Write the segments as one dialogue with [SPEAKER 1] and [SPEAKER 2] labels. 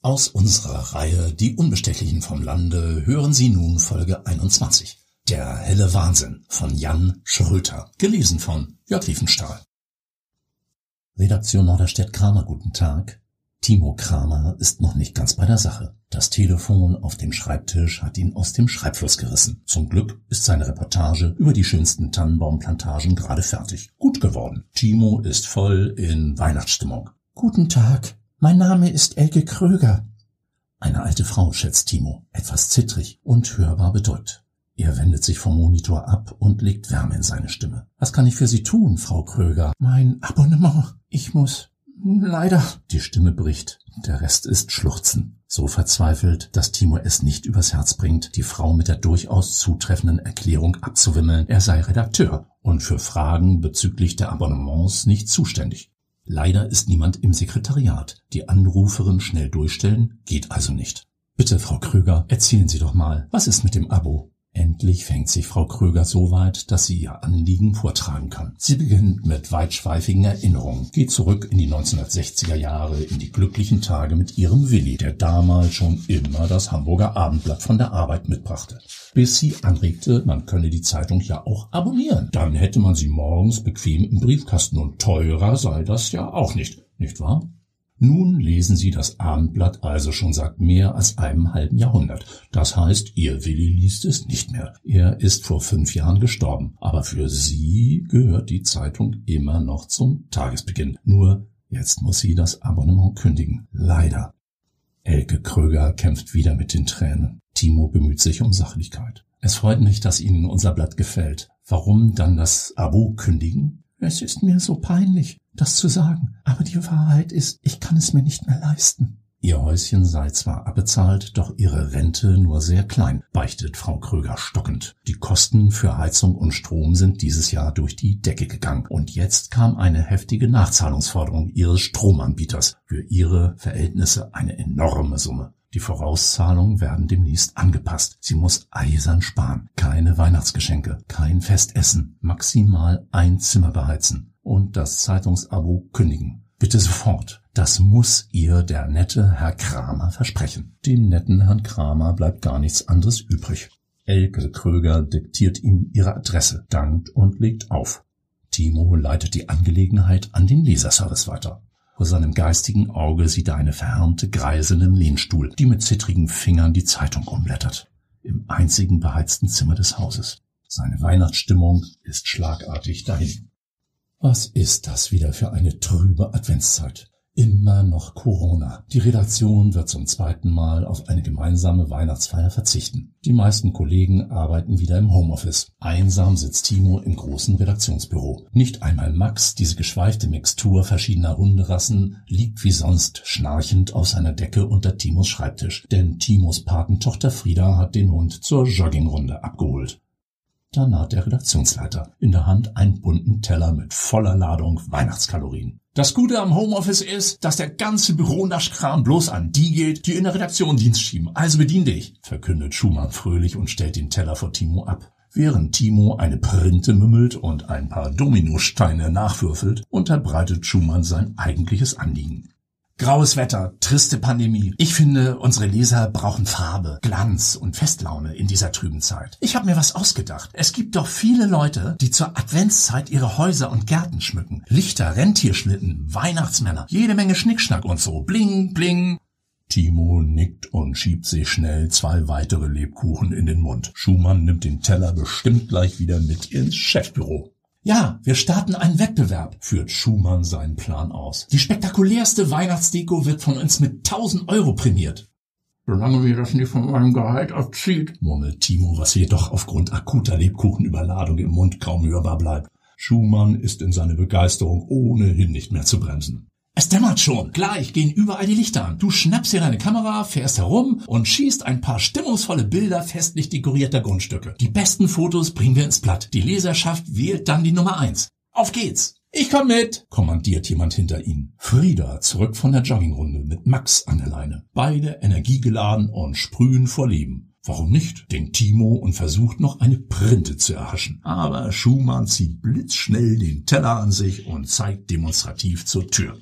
[SPEAKER 1] Aus unserer Reihe Die Unbestechlichen vom Lande hören Sie nun Folge 21. Der helle Wahnsinn von Jan Schröter, gelesen von Jörg Liefenstahl. Redaktion Norderstedt Kramer, guten Tag. Timo Kramer ist noch nicht ganz bei der Sache. Das Telefon auf dem Schreibtisch hat ihn aus dem Schreibfluss gerissen. Zum Glück ist seine Reportage über die schönsten Tannenbaumplantagen gerade fertig. Gut geworden. Timo ist voll in Weihnachtsstimmung.
[SPEAKER 2] Guten Tag. Mein Name ist Elke Kröger. Eine alte Frau, schätzt Timo, etwas zittrig und hörbar bedrückt. Er wendet sich vom Monitor ab und legt Wärme in seine Stimme. Was kann ich für Sie tun, Frau Kröger? Mein Abonnement. Ich muss Leider. Die Stimme bricht. Der Rest ist Schluchzen. So verzweifelt, dass Timo es nicht übers Herz bringt, die Frau mit der durchaus zutreffenden Erklärung abzuwimmeln, er sei Redakteur und für Fragen bezüglich der Abonnements nicht zuständig. Leider ist niemand im Sekretariat. Die Anruferin schnell durchstellen geht also nicht. Bitte, Frau Krüger, erzählen Sie doch mal, was ist mit dem Abo? Endlich fängt sich Frau Kröger so weit, dass sie ihr Anliegen vortragen kann. Sie beginnt mit weitschweifigen Erinnerungen, geht zurück in die 1960er Jahre, in die glücklichen Tage mit ihrem Willi, der damals schon immer das Hamburger Abendblatt von der Arbeit mitbrachte. Bis sie anregte, man könne die Zeitung ja auch abonnieren. Dann hätte man sie morgens bequem im Briefkasten und teurer sei das ja auch nicht, nicht wahr? Nun lesen Sie das Abendblatt also schon seit mehr als einem halben Jahrhundert. Das heißt, Ihr Willi liest es nicht mehr. Er ist vor fünf Jahren gestorben. Aber für Sie gehört die Zeitung immer noch zum Tagesbeginn. Nur jetzt muss sie das Abonnement kündigen. Leider. Elke Kröger kämpft wieder mit den Tränen. Timo bemüht sich um Sachlichkeit. Es freut mich, dass Ihnen unser Blatt gefällt. Warum dann das Abo kündigen? Es ist mir so peinlich, das zu sagen, aber die Wahrheit ist, ich kann es mir nicht mehr leisten. Ihr Häuschen sei zwar abbezahlt, doch ihre Rente nur sehr klein, beichtet Frau Kröger stockend. Die Kosten für Heizung und Strom sind dieses Jahr durch die Decke gegangen und jetzt kam eine heftige Nachzahlungsforderung ihres Stromanbieters, für ihre Verhältnisse eine enorme Summe. Die Vorauszahlungen werden demnächst angepasst. Sie muss eisern sparen. Keine Weihnachtsgeschenke, kein Festessen, maximal ein Zimmer beheizen und das Zeitungsabo kündigen. Bitte sofort. Das muss ihr der nette Herr Kramer versprechen. Dem netten Herrn Kramer bleibt gar nichts anderes übrig. Elke Kröger diktiert ihm ihre Adresse, dankt und legt auf. Timo leitet die Angelegenheit an den Leserservice weiter. Vor seinem geistigen Auge sieht er eine verhärmte Greisin im Lehnstuhl, die mit zittrigen Fingern die Zeitung umblättert. Im einzigen beheizten Zimmer des Hauses. Seine Weihnachtsstimmung ist schlagartig dahin. Was ist das wieder für eine trübe Adventszeit? Immer noch Corona. Die Redaktion wird zum zweiten Mal auf eine gemeinsame Weihnachtsfeier verzichten. Die meisten Kollegen arbeiten wieder im Homeoffice. Einsam sitzt Timo im großen Redaktionsbüro. Nicht einmal Max, diese geschweifte Mixtur verschiedener Hunderassen, liegt wie sonst schnarchend auf seiner Decke unter Timos Schreibtisch. Denn Timos Patentochter Frieda hat den Hund zur Joggingrunde abgeholt. Da naht der Redaktionsleiter, in der Hand einen bunten Teller mit voller Ladung Weihnachtskalorien. Das Gute am Homeoffice ist, dass der ganze Büronaschkram bloß an die geht, die in der Redaktion Dienst schieben. Also bedien dich, verkündet Schumann fröhlich und stellt den Teller vor Timo ab. Während Timo eine Printe mümmelt und ein paar Dominosteine nachwürfelt, unterbreitet Schumann sein eigentliches Anliegen. Graues Wetter, triste Pandemie. Ich finde, unsere Leser brauchen Farbe, Glanz und Festlaune in dieser trüben Zeit. Ich habe mir was ausgedacht. Es gibt doch viele Leute, die zur Adventszeit ihre Häuser und Gärten schmücken. Lichter, Rentierschlitten, Weihnachtsmänner, jede Menge Schnickschnack und so. Bling, bling. Timo nickt und schiebt sich schnell zwei weitere Lebkuchen in den Mund. Schumann nimmt den Teller bestimmt gleich wieder mit ins Chefbüro. Ja, wir starten einen Wettbewerb, führt Schumann seinen Plan aus. Die spektakulärste Weihnachtsdeko wird von uns mit 1000 Euro prämiert. Solange mir das nicht von meinem Gehalt abzieht, murmelt Timo, was jedoch aufgrund akuter Lebkuchenüberladung im Mund kaum hörbar bleibt. Schumann ist in seine Begeisterung ohnehin nicht mehr zu bremsen. Es dämmert schon. Gleich gehen überall die Lichter an. Du schnappst dir deine Kamera, fährst herum und schießt ein paar stimmungsvolle Bilder festlich dekorierter Grundstücke. Die besten Fotos bringen wir ins Blatt. Die Leserschaft wählt dann die Nummer eins. Auf geht's! Ich komm mit, kommandiert jemand hinter ihnen. Frieda zurück von der Joggingrunde mit Max an der Leine. Beide energiegeladen und sprühen vor Leben. Warum nicht? denkt Timo und versucht noch eine Printe zu erhaschen. Aber Schumann zieht blitzschnell den Teller an sich und zeigt demonstrativ zur Tür.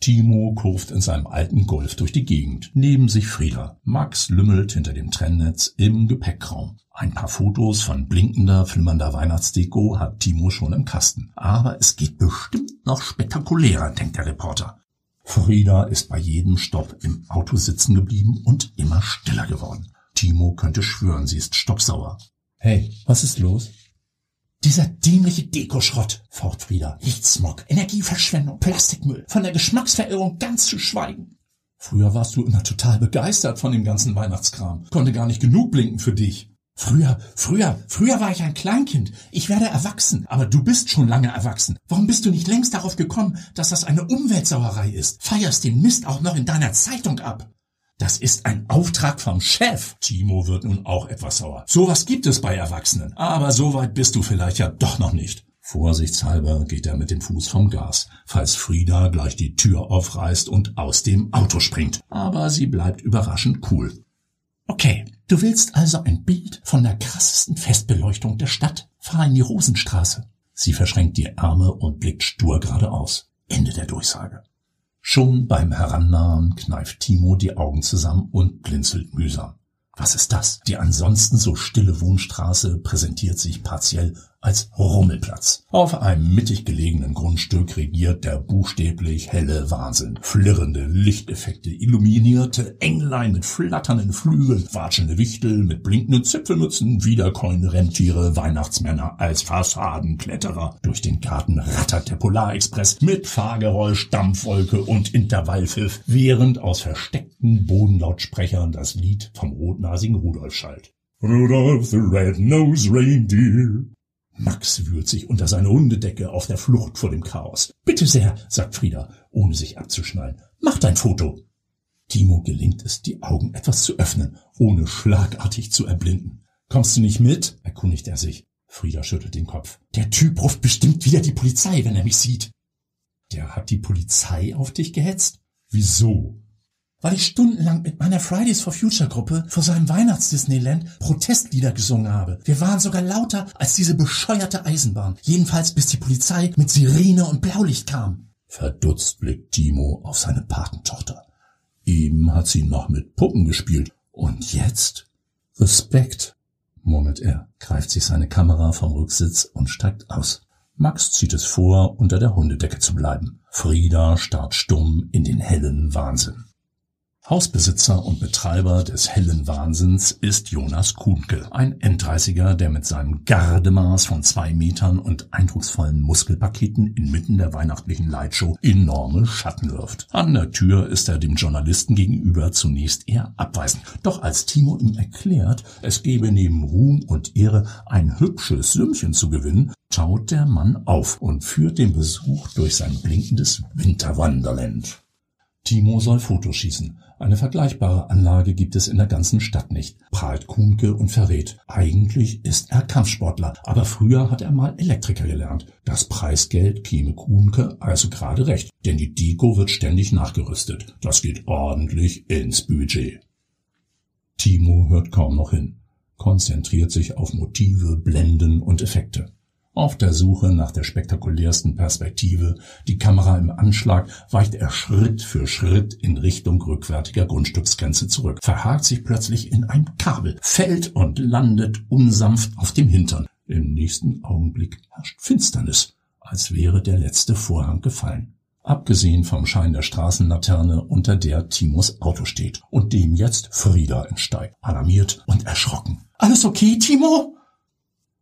[SPEAKER 1] Timo kurft in seinem alten Golf durch die Gegend. Neben sich Frieda. Max lümmelt hinter dem Trennnetz im Gepäckraum. Ein paar Fotos von blinkender, flimmernder Weihnachtsdeko hat Timo schon im Kasten. Aber es geht bestimmt noch spektakulärer, denkt der Reporter. Frieda ist bei jedem Stopp im Auto sitzen geblieben und immer stiller geworden. Timo könnte schwören, sie ist stocksauer.
[SPEAKER 2] Hey, was ist los?
[SPEAKER 1] Dieser dämliche Dekoschrott, faucht Frieda. Lichtsmog, Energieverschwendung, Plastikmüll, von der Geschmacksverirrung ganz zu schweigen. Früher warst du immer total begeistert von dem ganzen Weihnachtskram. Konnte gar nicht genug blinken für dich. Früher, früher, früher war ich ein Kleinkind. Ich werde erwachsen. Aber du bist schon lange erwachsen. Warum bist du nicht längst darauf gekommen, dass das eine Umweltsauerei ist? Feierst den Mist auch noch in deiner Zeitung ab. Das ist ein Auftrag vom Chef. Timo wird nun auch etwas sauer. Sowas gibt es bei Erwachsenen. Aber so weit bist du vielleicht ja doch noch nicht. Vorsichtshalber geht er mit dem Fuß vom Gas, falls Frieda gleich die Tür aufreißt und aus dem Auto springt. Aber sie bleibt überraschend cool. Okay, du willst also ein Bild von der krassesten Festbeleuchtung der Stadt? Fahr in die Rosenstraße. Sie verschränkt die Arme und blickt stur geradeaus. Ende der Durchsage. Schon beim Herannahen kneift Timo die Augen zusammen und blinzelt mühsam. Was ist das? Die ansonsten so stille Wohnstraße präsentiert sich partiell als Rummelplatz. Auf einem mittig gelegenen Grundstück regiert der buchstäblich helle Wahnsinn. Flirrende Lichteffekte, illuminierte Englein mit flatternden Flügeln, watschende Wichtel mit blinkenden Zipfelmützen, wiederkäuende Rentiere, Weihnachtsmänner als Fassadenkletterer. Durch den Garten rattert der Polarexpress mit Fahrgeräusch, Dampfwolke und Intervallpfiff, während aus versteckten Bodenlautsprechern das Lied vom rotnasigen Rudolf schallt. Rudolph the Red-Nosed Reindeer Max wühlt sich unter seine Hundedecke auf der Flucht vor dem Chaos. Bitte sehr, sagt Frieda, ohne sich abzuschnallen. Mach dein Foto. Timo gelingt es, die Augen etwas zu öffnen, ohne schlagartig zu erblinden. Kommst du nicht mit? erkundigt er sich. Frieda schüttelt den Kopf. Der Typ ruft bestimmt wieder die Polizei, wenn er mich sieht. Der hat die Polizei auf dich gehetzt? Wieso? Weil ich stundenlang mit meiner Fridays for Future Gruppe vor seinem Weihnachts-Disneyland Protestlieder gesungen habe. Wir waren sogar lauter als diese bescheuerte Eisenbahn. Jedenfalls bis die Polizei mit Sirene und Blaulicht kam. Verdutzt blickt Timo auf seine Patentochter. Eben hat sie noch mit Puppen gespielt. Und jetzt? Respekt, murmelt er, greift sich seine Kamera vom Rücksitz und steigt aus. Max zieht es vor, unter der Hundedecke zu bleiben. Frieda starrt stumm in den hellen Wahnsinn. Hausbesitzer und Betreiber des hellen Wahnsinns ist Jonas Kuhnke, ein N30er, der mit seinem Gardemaß von zwei Metern und eindrucksvollen Muskelpaketen inmitten der weihnachtlichen Lightshow enorme Schatten wirft. An der Tür ist er dem Journalisten gegenüber zunächst eher abweisend. Doch als Timo ihm erklärt, es gebe neben Ruhm und Ehre ein hübsches Sümmchen zu gewinnen, schaut der Mann auf und führt den Besuch durch sein blinkendes Winterwonderland. Timo soll Fotos schießen. Eine vergleichbare Anlage gibt es in der ganzen Stadt nicht, prahlt Kuhnke und verrät. Eigentlich ist er Kampfsportler, aber früher hat er mal Elektriker gelernt. Das Preisgeld käme Kuhnke also gerade recht, denn die Deko wird ständig nachgerüstet. Das geht ordentlich ins Budget. Timo hört kaum noch hin, konzentriert sich auf Motive, Blenden und Effekte. Auf der Suche nach der spektakulärsten Perspektive, die Kamera im Anschlag, weicht er Schritt für Schritt in Richtung rückwärtiger Grundstücksgrenze zurück, verhakt sich plötzlich in ein Kabel, fällt und landet unsanft auf dem Hintern. Im nächsten Augenblick herrscht Finsternis, als wäre der letzte Vorhang gefallen. Abgesehen vom Schein der Straßenlaterne, unter der Timos Auto steht und dem jetzt Frieda entsteigt, alarmiert und erschrocken. Alles okay, Timo?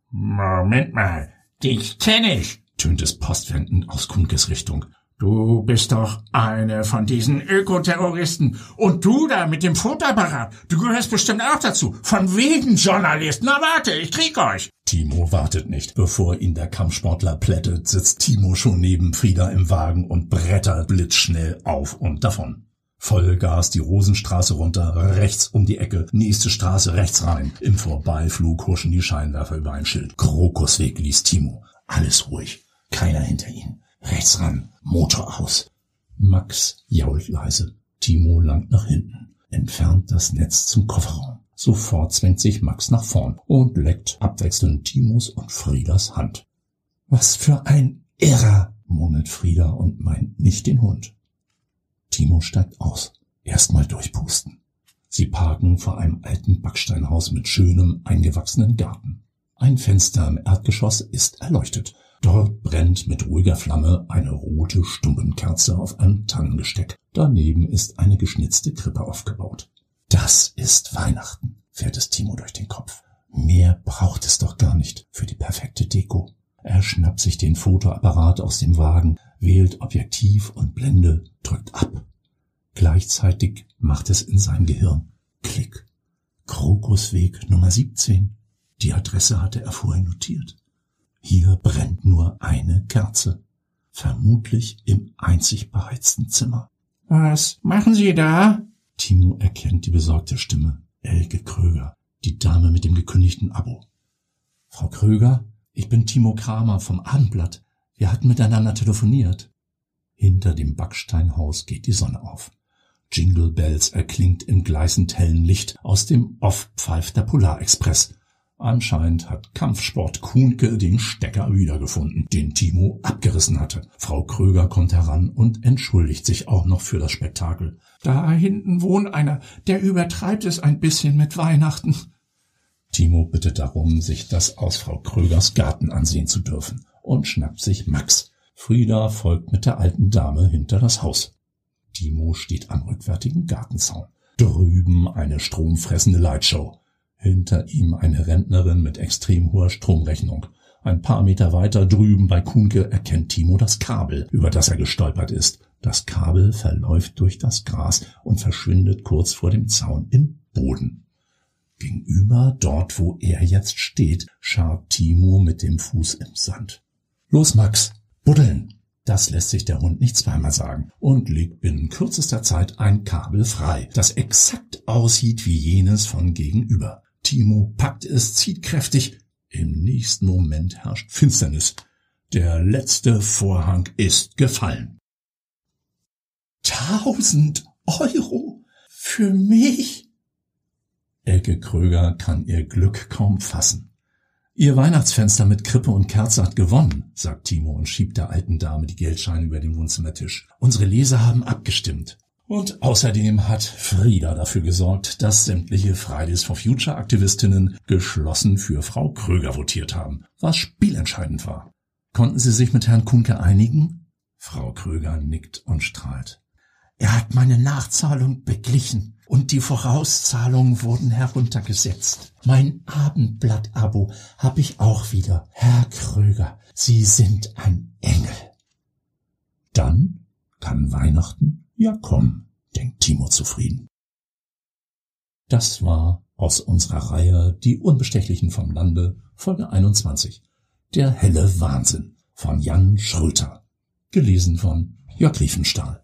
[SPEAKER 3] Moment mal, Dich kenne ich, tönt es postwendend aus Kunkes Richtung. Du bist doch eine von diesen Ökoterroristen. Und du da mit dem Fotoapparat. Du gehörst bestimmt auch dazu. Von wegen Journalist. Na warte, ich krieg euch.
[SPEAKER 1] Timo wartet nicht. Bevor ihn der Kampfsportler plättet, sitzt Timo schon neben Frieda im Wagen und brettert blitzschnell auf und davon. Vollgas die Rosenstraße runter, rechts um die Ecke, nächste Straße rechts rein. Im Vorbeiflug huschen die Scheinwerfer über ein Schild. Krokusweg liest Timo. Alles ruhig. Keiner hinter ihm. Rechts ran. Motor aus. Max jault leise. Timo langt nach hinten. Entfernt das Netz zum Kofferraum. Sofort zwängt sich Max nach vorn und leckt abwechselnd Timos und Friedas Hand. Was für ein Irrer, murmelt Frieda und meint nicht den Hund.
[SPEAKER 2] Timo steigt aus. Erstmal durchpusten. Sie parken vor einem alten Backsteinhaus mit schönem, eingewachsenen Garten. Ein Fenster im Erdgeschoss ist erleuchtet. Dort brennt mit ruhiger Flamme eine rote Stumpenkerze auf einem Tannengesteck. Daneben ist eine geschnitzte Krippe aufgebaut. Das ist Weihnachten, fährt es Timo durch den Kopf. Mehr braucht es doch gar nicht für die perfekte Deko. Er schnappt sich den Fotoapparat aus dem Wagen, wählt Objektiv und Blende, drückt ab. Gleichzeitig macht es in seinem Gehirn Klick. Krokusweg Nummer 17. Die Adresse hatte er vorher notiert. Hier brennt nur eine Kerze. Vermutlich im einzig beheizten Zimmer.
[SPEAKER 3] Was machen Sie da?
[SPEAKER 2] Timo erkennt die besorgte Stimme. Elke Kröger, die Dame mit dem gekündigten Abo. Frau Kröger, ich bin Timo Kramer vom Abendblatt. Wir hatten miteinander telefoniert. Hinter dem Backsteinhaus geht die Sonne auf. Jingle Bells erklingt im gleißend hellen Licht aus dem Off pfeift der Polarexpress. Anscheinend hat Kampfsport Kuhnke den Stecker wiedergefunden, den Timo abgerissen hatte. Frau Kröger kommt heran und entschuldigt sich auch noch für das Spektakel.
[SPEAKER 3] Da hinten wohnt einer, der übertreibt es ein bisschen mit Weihnachten.
[SPEAKER 2] Timo bittet darum, sich das aus Frau Krögers Garten ansehen zu dürfen und schnappt sich Max. Frieda folgt mit der alten Dame hinter das Haus. Timo steht am rückwärtigen Gartenzaun. Drüben eine stromfressende Lightshow. Hinter ihm eine Rentnerin mit extrem hoher Stromrechnung. Ein paar Meter weiter drüben bei Kuhnke erkennt Timo das Kabel, über das er gestolpert ist. Das Kabel verläuft durch das Gras und verschwindet kurz vor dem Zaun im Boden. Gegenüber, dort wo er jetzt steht, scharrt Timo mit dem Fuß im Sand. Los, Max, buddeln! Das lässt sich der Hund nicht zweimal sagen und legt binnen kürzester Zeit ein Kabel frei, das exakt aussieht wie jenes von gegenüber. Timo packt es, zieht kräftig. Im nächsten Moment herrscht Finsternis. Der letzte Vorhang ist gefallen. Tausend Euro für mich? Elke Kröger kann ihr Glück kaum fassen. Ihr Weihnachtsfenster mit Krippe und Kerze hat gewonnen, sagt Timo und schiebt der alten Dame die Geldscheine über den Wohnzimmertisch. Unsere Leser haben abgestimmt. Und außerdem hat Frieda dafür gesorgt, dass sämtliche Fridays for Future Aktivistinnen geschlossen für Frau Kröger votiert haben, was spielentscheidend war. Konnten Sie sich mit Herrn Kunke einigen? Frau Kröger nickt und strahlt. Er hat meine Nachzahlung beglichen und die Vorauszahlungen wurden heruntergesetzt. Mein Abendblatt-Abo habe ich auch wieder. Herr Kröger, Sie sind ein Engel. Dann kann Weihnachten ja kommen, denkt Timo zufrieden. Das war aus unserer Reihe Die Unbestechlichen vom Lande, Folge 21. Der helle Wahnsinn von Jan Schröter. Gelesen von Jörg Riefenstahl.